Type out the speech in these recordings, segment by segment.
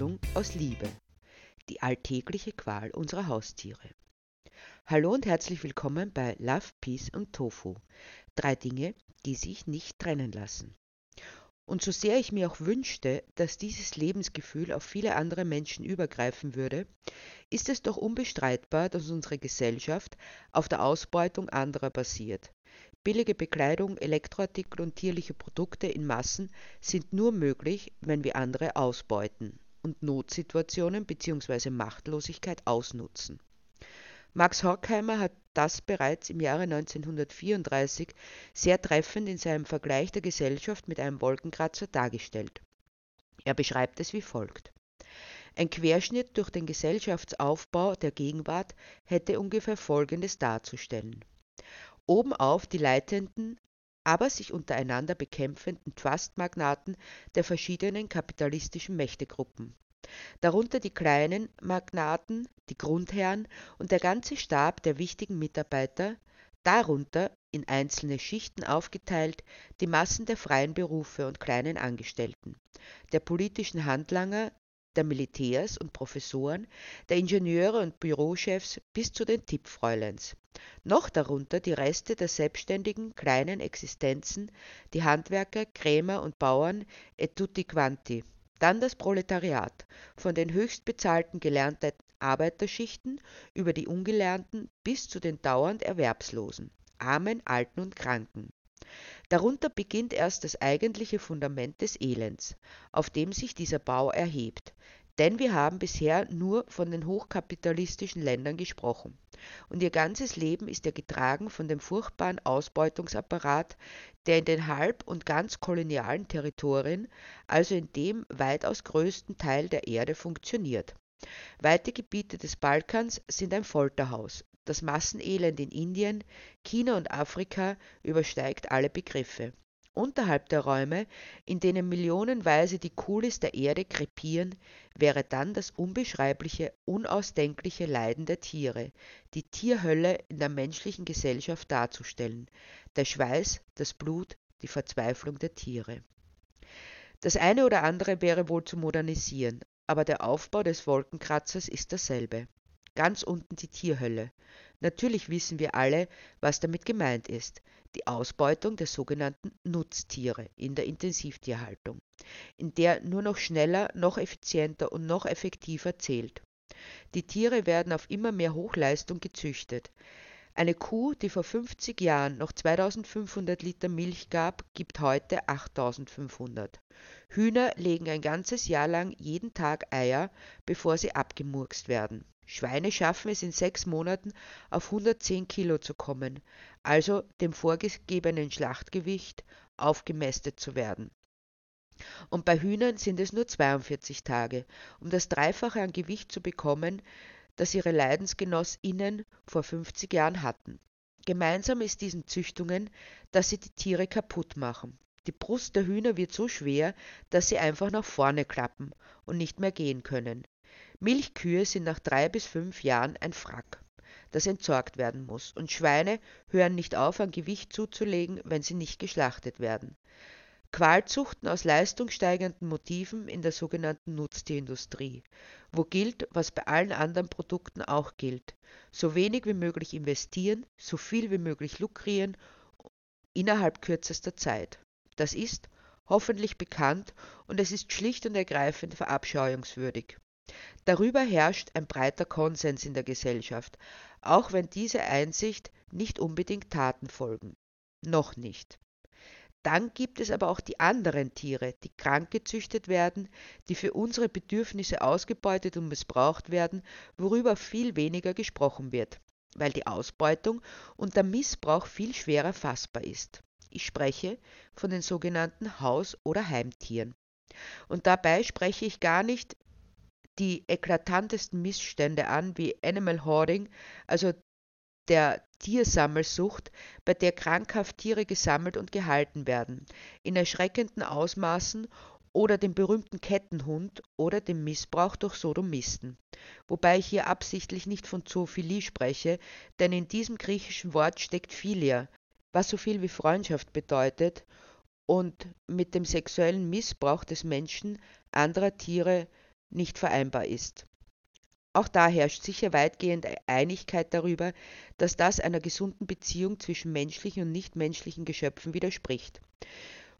Handlung aus Liebe. Die alltägliche Qual unserer Haustiere. Hallo und herzlich willkommen bei Love, Peace und Tofu. Drei Dinge, die sich nicht trennen lassen. Und so sehr ich mir auch wünschte, dass dieses Lebensgefühl auf viele andere Menschen übergreifen würde, ist es doch unbestreitbar, dass unsere Gesellschaft auf der Ausbeutung anderer basiert. Billige Bekleidung, Elektroartikel und tierliche Produkte in Massen sind nur möglich, wenn wir andere ausbeuten und Notsituationen bzw. Machtlosigkeit ausnutzen. Max Horkheimer hat das bereits im Jahre 1934 sehr treffend in seinem Vergleich der Gesellschaft mit einem Wolkenkratzer dargestellt. Er beschreibt es wie folgt. Ein Querschnitt durch den Gesellschaftsaufbau der Gegenwart hätte ungefähr Folgendes darzustellen obenauf die leitenden, aber sich untereinander bekämpfenden Trustmagnaten der verschiedenen kapitalistischen Mächtegruppen. Darunter die kleinen Magnaten, die Grundherren und der ganze Stab der wichtigen Mitarbeiter, darunter in einzelne Schichten aufgeteilt die Massen der freien Berufe und kleinen Angestellten, der politischen Handlanger, der Militärs und Professoren, der Ingenieure und Bürochefs bis zu den Tippfräuleins. Noch darunter die Reste der selbstständigen kleinen Existenzen, die Handwerker, Krämer und Bauern et tutti quanti. Dann das Proletariat, von den höchstbezahlten gelernten Arbeiterschichten über die ungelernten bis zu den dauernd Erwerbslosen, Armen, Alten und Kranken. Darunter beginnt erst das eigentliche Fundament des Elends, auf dem sich dieser Bau erhebt, denn wir haben bisher nur von den hochkapitalistischen Ländern gesprochen, und ihr ganzes Leben ist ja getragen von dem furchtbaren Ausbeutungsapparat, der in den halb und ganz kolonialen Territorien, also in dem weitaus größten Teil der Erde funktioniert. Weite Gebiete des Balkans sind ein Folterhaus, das Massenelend in Indien, China und Afrika übersteigt alle Begriffe. Unterhalb der Räume, in denen millionenweise die Kulis der Erde krepieren, wäre dann das unbeschreibliche, unausdenkliche Leiden der Tiere, die Tierhölle in der menschlichen Gesellschaft darzustellen, der Schweiß, das Blut, die Verzweiflung der Tiere. Das eine oder andere wäre wohl zu modernisieren, aber der Aufbau des Wolkenkratzers ist derselbe ganz unten die Tierhölle. Natürlich wissen wir alle, was damit gemeint ist. Die Ausbeutung der sogenannten Nutztiere in der Intensivtierhaltung, in der nur noch schneller, noch effizienter und noch effektiver zählt. Die Tiere werden auf immer mehr Hochleistung gezüchtet. Eine Kuh, die vor 50 Jahren noch 2500 Liter Milch gab, gibt heute 8500. Hühner legen ein ganzes Jahr lang jeden Tag Eier, bevor sie abgemurkst werden. Schweine schaffen es in sechs Monaten auf 110 Kilo zu kommen, also dem vorgegebenen Schlachtgewicht aufgemästet zu werden. Und bei Hühnern sind es nur 42 Tage, um das Dreifache an Gewicht zu bekommen, das ihre LeidensgenossInnen vor 50 Jahren hatten. Gemeinsam ist diesen Züchtungen, dass sie die Tiere kaputt machen. Die Brust der Hühner wird so schwer, dass sie einfach nach vorne klappen und nicht mehr gehen können. Milchkühe sind nach drei bis fünf Jahren ein Wrack, das entsorgt werden muss, und Schweine hören nicht auf, an Gewicht zuzulegen, wenn sie nicht geschlachtet werden. Qualzuchten aus leistungssteigernden Motiven in der sogenannten Nutztierindustrie, wo gilt, was bei allen anderen Produkten auch gilt, so wenig wie möglich investieren, so viel wie möglich lukrieren innerhalb kürzester Zeit. Das ist hoffentlich bekannt und es ist schlicht und ergreifend verabscheuungswürdig. Darüber herrscht ein breiter Konsens in der Gesellschaft, auch wenn dieser Einsicht nicht unbedingt Taten folgen. Noch nicht. Dann gibt es aber auch die anderen Tiere, die krank gezüchtet werden, die für unsere Bedürfnisse ausgebeutet und missbraucht werden, worüber viel weniger gesprochen wird, weil die Ausbeutung und der Missbrauch viel schwerer fassbar ist. Ich spreche von den sogenannten Haus- oder Heimtieren. Und dabei spreche ich gar nicht die eklatantesten Missstände an, wie Animal Hoarding, also der Tiersammelsucht, bei der krankhaft Tiere gesammelt und gehalten werden, in erschreckenden Ausmaßen oder dem berühmten Kettenhund oder dem Missbrauch durch Sodomisten. Wobei ich hier absichtlich nicht von Zoophilie spreche, denn in diesem griechischen Wort steckt Philia, was so viel wie Freundschaft bedeutet und mit dem sexuellen Missbrauch des Menschen anderer Tiere nicht vereinbar ist. Auch da herrscht sicher weitgehend Einigkeit darüber, dass das einer gesunden Beziehung zwischen menschlichen und nichtmenschlichen Geschöpfen widerspricht.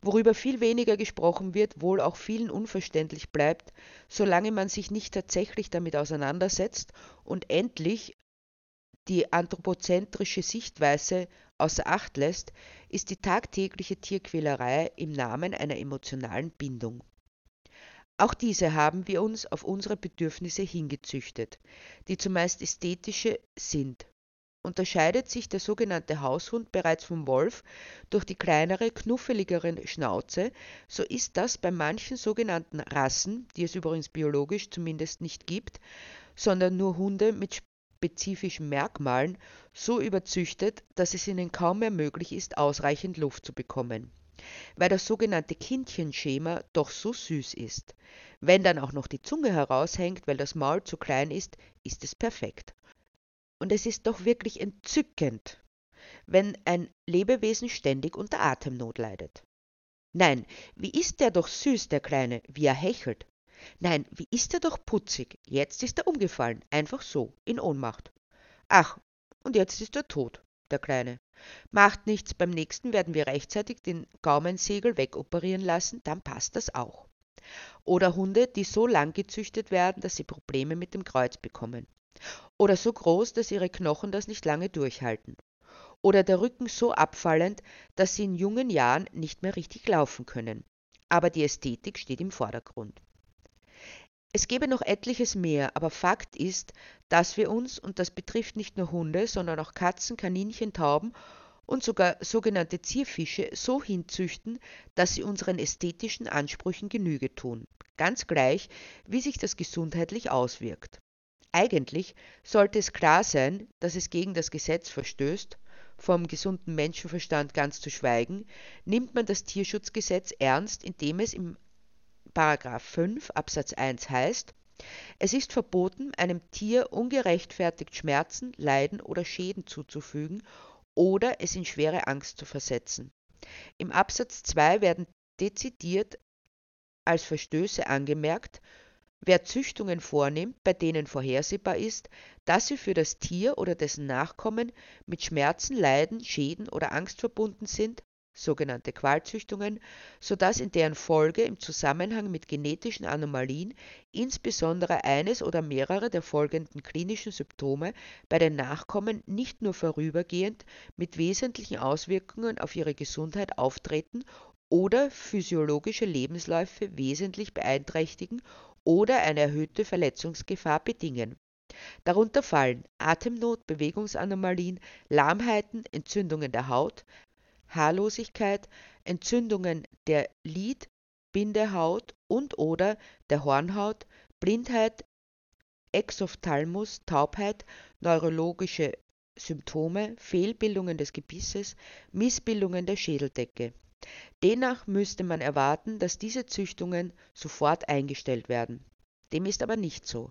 Worüber viel weniger gesprochen wird, wohl auch vielen unverständlich bleibt, solange man sich nicht tatsächlich damit auseinandersetzt und endlich die anthropozentrische Sichtweise außer Acht lässt, ist die tagtägliche Tierquälerei im Namen einer emotionalen Bindung. Auch diese haben wir uns auf unsere Bedürfnisse hingezüchtet, die zumeist ästhetische sind. Unterscheidet sich der sogenannte Haushund bereits vom Wolf durch die kleinere, knuffeligere Schnauze, so ist das bei manchen sogenannten Rassen, die es übrigens biologisch zumindest nicht gibt, sondern nur Hunde mit spezifischen Merkmalen, so überzüchtet, dass es ihnen kaum mehr möglich ist, ausreichend Luft zu bekommen weil das sogenannte Kindchenschema doch so süß ist. Wenn dann auch noch die Zunge heraushängt, weil das Maul zu klein ist, ist es perfekt. Und es ist doch wirklich entzückend, wenn ein Lebewesen ständig unter Atemnot leidet. Nein, wie ist der doch süß, der Kleine, wie er hechelt. Nein, wie ist er doch putzig. Jetzt ist er umgefallen, einfach so, in Ohnmacht. Ach, und jetzt ist er tot, der Kleine. Macht nichts, beim nächsten werden wir rechtzeitig den Gaumensegel wegoperieren lassen, dann passt das auch. Oder Hunde, die so lang gezüchtet werden, dass sie Probleme mit dem Kreuz bekommen. Oder so groß, dass ihre Knochen das nicht lange durchhalten. Oder der Rücken so abfallend, dass sie in jungen Jahren nicht mehr richtig laufen können. Aber die Ästhetik steht im Vordergrund. Es gäbe noch etliches mehr, aber Fakt ist, dass wir uns, und das betrifft nicht nur Hunde, sondern auch Katzen, Kaninchen, Tauben und sogar sogenannte Zierfische so hinzüchten, dass sie unseren ästhetischen Ansprüchen Genüge tun, ganz gleich, wie sich das gesundheitlich auswirkt. Eigentlich sollte es klar sein, dass es gegen das Gesetz verstößt, vom gesunden Menschenverstand ganz zu schweigen, nimmt man das Tierschutzgesetz ernst, indem es im Paragraph 5 Absatz 1 heißt, es ist verboten, einem Tier ungerechtfertigt Schmerzen, Leiden oder Schäden zuzufügen oder es in schwere Angst zu versetzen. Im Absatz 2 werden dezidiert als Verstöße angemerkt, wer Züchtungen vornimmt, bei denen vorhersehbar ist, dass sie für das Tier oder dessen Nachkommen mit Schmerzen, Leiden, Schäden oder Angst verbunden sind sogenannte Qualzüchtungen, sodass in deren Folge im Zusammenhang mit genetischen Anomalien insbesondere eines oder mehrere der folgenden klinischen Symptome bei den Nachkommen nicht nur vorübergehend mit wesentlichen Auswirkungen auf ihre Gesundheit auftreten oder physiologische Lebensläufe wesentlich beeinträchtigen oder eine erhöhte Verletzungsgefahr bedingen. Darunter fallen Atemnot, Bewegungsanomalien, Lahmheiten, Entzündungen der Haut, Haarlosigkeit, Entzündungen der Lid Bindehaut und/oder der Hornhaut, Blindheit, Exophthalmus, Taubheit, neurologische Symptome, Fehlbildungen des Gebisses, Missbildungen der Schädeldecke. Demnach müsste man erwarten, dass diese Züchtungen sofort eingestellt werden dem ist aber nicht so.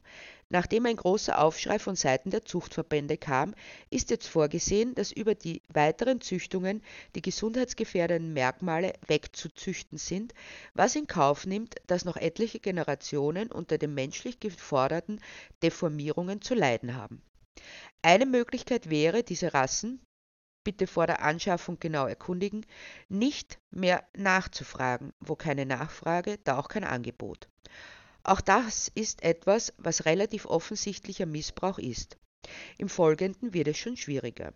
Nachdem ein großer Aufschrei von Seiten der Zuchtverbände kam, ist jetzt vorgesehen, dass über die weiteren Züchtungen die gesundheitsgefährdenden Merkmale wegzuzüchten sind, was in Kauf nimmt, dass noch etliche Generationen unter den menschlich geforderten Deformierungen zu leiden haben. Eine Möglichkeit wäre, diese Rassen, bitte vor der Anschaffung genau erkundigen, nicht mehr nachzufragen. Wo keine Nachfrage, da auch kein Angebot. Auch das ist etwas, was relativ offensichtlicher Missbrauch ist. Im Folgenden wird es schon schwieriger.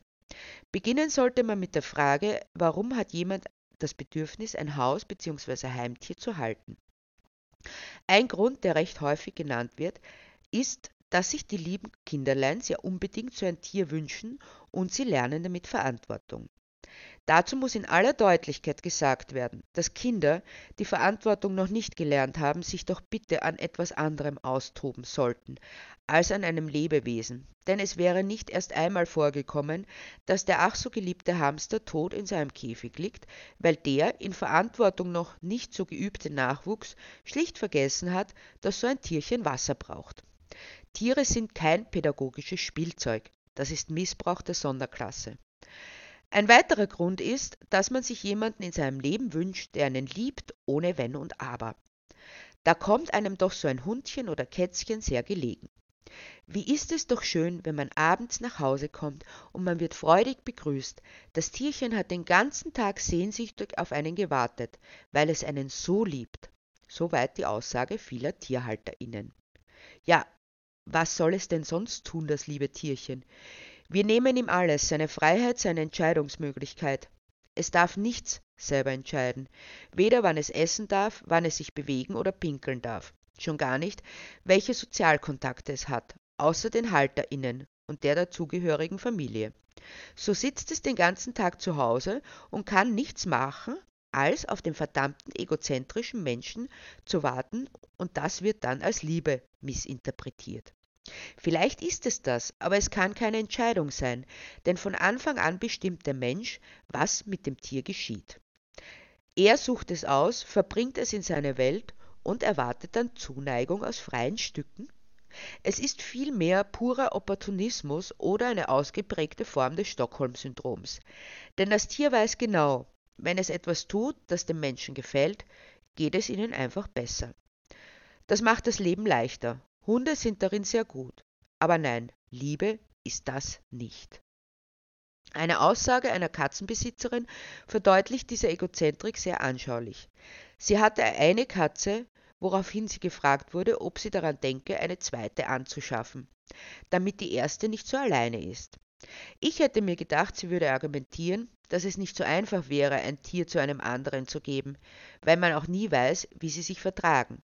Beginnen sollte man mit der Frage, warum hat jemand das Bedürfnis, ein Haus bzw. Heimtier zu halten? Ein Grund, der recht häufig genannt wird, ist, dass sich die lieben Kinderlein sehr unbedingt so ein Tier wünschen und sie lernen damit Verantwortung. Dazu muss in aller Deutlichkeit gesagt werden, dass Kinder, die Verantwortung noch nicht gelernt haben, sich doch bitte an etwas anderem austoben sollten als an einem Lebewesen, denn es wäre nicht erst einmal vorgekommen, dass der ach so geliebte Hamster tot in seinem Käfig liegt, weil der in Verantwortung noch nicht so geübte Nachwuchs schlicht vergessen hat, dass so ein Tierchen Wasser braucht. Tiere sind kein pädagogisches Spielzeug, das ist Missbrauch der Sonderklasse. Ein weiterer Grund ist, dass man sich jemanden in seinem Leben wünscht, der einen liebt, ohne Wenn und Aber. Da kommt einem doch so ein Hundchen oder Kätzchen sehr gelegen. Wie ist es doch schön, wenn man abends nach Hause kommt und man wird freudig begrüßt. Das Tierchen hat den ganzen Tag sehnsüchtig auf einen gewartet, weil es einen so liebt. Soweit die Aussage vieler TierhalterInnen. Ja, was soll es denn sonst tun, das liebe Tierchen? Wir nehmen ihm alles, seine Freiheit, seine Entscheidungsmöglichkeit. Es darf nichts selber entscheiden, weder wann es essen darf, wann es sich bewegen oder pinkeln darf, schon gar nicht, welche Sozialkontakte es hat, außer den HalterInnen und der dazugehörigen Familie. So sitzt es den ganzen Tag zu Hause und kann nichts machen, als auf den verdammten egozentrischen Menschen zu warten und das wird dann als Liebe missinterpretiert. Vielleicht ist es das, aber es kann keine Entscheidung sein, denn von Anfang an bestimmt der Mensch, was mit dem Tier geschieht. Er sucht es aus, verbringt es in seine Welt und erwartet dann Zuneigung aus freien Stücken? Es ist vielmehr purer Opportunismus oder eine ausgeprägte Form des Stockholm-Syndroms. Denn das Tier weiß genau, wenn es etwas tut, das dem Menschen gefällt, geht es ihnen einfach besser. Das macht das Leben leichter. Hunde sind darin sehr gut. Aber nein, Liebe ist das nicht. Eine Aussage einer Katzenbesitzerin verdeutlicht diese Egozentrik sehr anschaulich. Sie hatte eine Katze, woraufhin sie gefragt wurde, ob sie daran denke, eine zweite anzuschaffen, damit die erste nicht so alleine ist. Ich hätte mir gedacht, sie würde argumentieren, dass es nicht so einfach wäre, ein Tier zu einem anderen zu geben, weil man auch nie weiß, wie sie sich vertragen.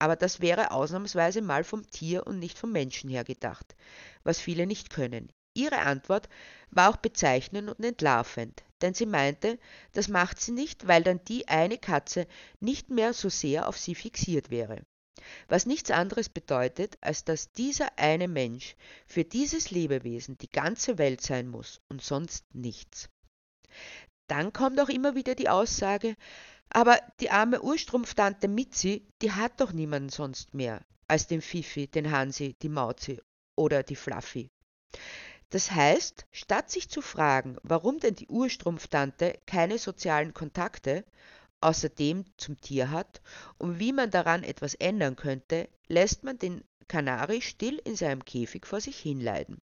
Aber das wäre ausnahmsweise mal vom Tier und nicht vom Menschen her gedacht, was viele nicht können. Ihre Antwort war auch bezeichnend und entlarvend, denn sie meinte, das macht sie nicht, weil dann die eine Katze nicht mehr so sehr auf sie fixiert wäre. Was nichts anderes bedeutet, als dass dieser eine Mensch für dieses Lebewesen die ganze Welt sein muss und sonst nichts. Dann kommt auch immer wieder die Aussage, aber die arme Urstrumpftante Mitzi, die hat doch niemanden sonst mehr als den Fifi, den Hansi, die Mauzi oder die Fluffy. Das heißt, statt sich zu fragen, warum denn die Urstrumpftante keine sozialen Kontakte außerdem zum Tier hat und wie man daran etwas ändern könnte, lässt man den Kanari still in seinem Käfig vor sich hinleiden.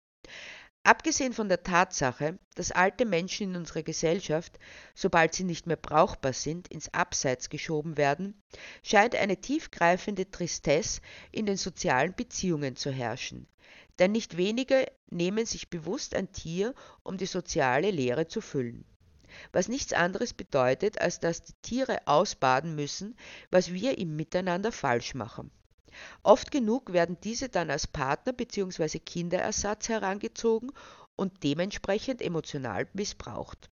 Abgesehen von der Tatsache, dass alte Menschen in unserer Gesellschaft, sobald sie nicht mehr brauchbar sind, ins Abseits geschoben werden, scheint eine tiefgreifende Tristesse in den sozialen Beziehungen zu herrschen, denn nicht wenige nehmen sich bewusst ein Tier, um die soziale Leere zu füllen. Was nichts anderes bedeutet, als dass die Tiere ausbaden müssen, was wir im Miteinander falsch machen. Oft genug werden diese dann als Partner bzw. Kinderersatz herangezogen und dementsprechend emotional missbraucht.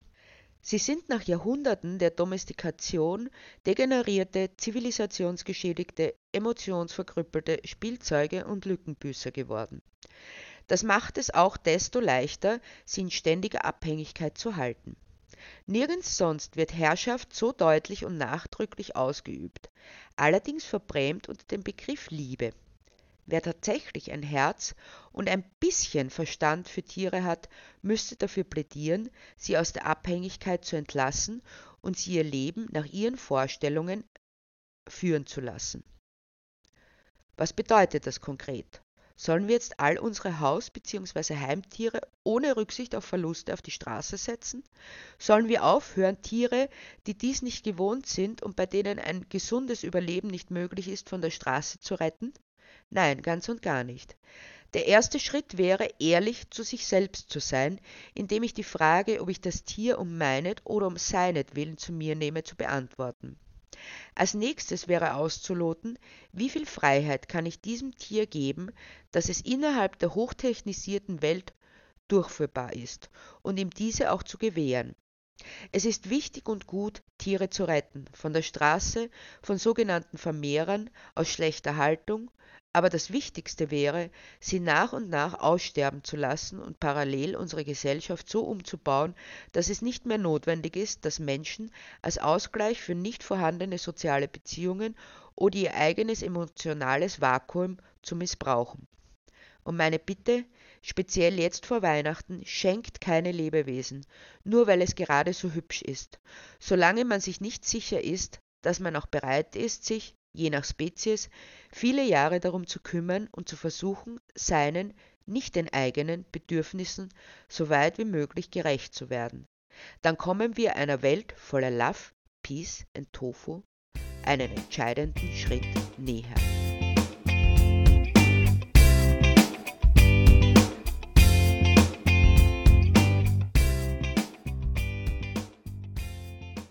Sie sind nach Jahrhunderten der Domestikation degenerierte, zivilisationsgeschädigte, emotionsverkrüppelte Spielzeuge und Lückenbüßer geworden. Das macht es auch desto leichter, sie in ständiger Abhängigkeit zu halten. Nirgends sonst wird Herrschaft so deutlich und nachdrücklich ausgeübt, allerdings verbrämt unter dem Begriff Liebe. Wer tatsächlich ein Herz und ein bisschen Verstand für Tiere hat, müsste dafür plädieren, sie aus der Abhängigkeit zu entlassen und sie ihr Leben nach ihren Vorstellungen führen zu lassen. Was bedeutet das konkret? Sollen wir jetzt all unsere Haus- bzw. Heimtiere ohne Rücksicht auf Verluste auf die Straße setzen? Sollen wir aufhören, Tiere, die dies nicht gewohnt sind und bei denen ein gesundes Überleben nicht möglich ist, von der Straße zu retten? Nein, ganz und gar nicht. Der erste Schritt wäre, ehrlich zu sich selbst zu sein, indem ich die Frage, ob ich das Tier um meinet oder um seinetwillen zu mir nehme, zu beantworten. Als nächstes wäre auszuloten, wie viel Freiheit kann ich diesem Tier geben, dass es innerhalb der hochtechnisierten Welt durchführbar ist und ihm diese auch zu gewähren. Es ist wichtig und gut, Tiere zu retten, von der Straße, von sogenannten Vermehrern aus schlechter Haltung, aber das Wichtigste wäre, sie nach und nach aussterben zu lassen und parallel unsere Gesellschaft so umzubauen, dass es nicht mehr notwendig ist, dass Menschen als Ausgleich für nicht vorhandene soziale Beziehungen oder ihr eigenes emotionales Vakuum zu missbrauchen. Und meine Bitte, speziell jetzt vor Weihnachten, schenkt keine Lebewesen, nur weil es gerade so hübsch ist, solange man sich nicht sicher ist, dass man auch bereit ist, sich je nach Spezies, viele Jahre darum zu kümmern und zu versuchen, seinen, nicht den eigenen Bedürfnissen so weit wie möglich gerecht zu werden. Dann kommen wir einer Welt voller Love, Peace und Tofu einen entscheidenden Schritt näher.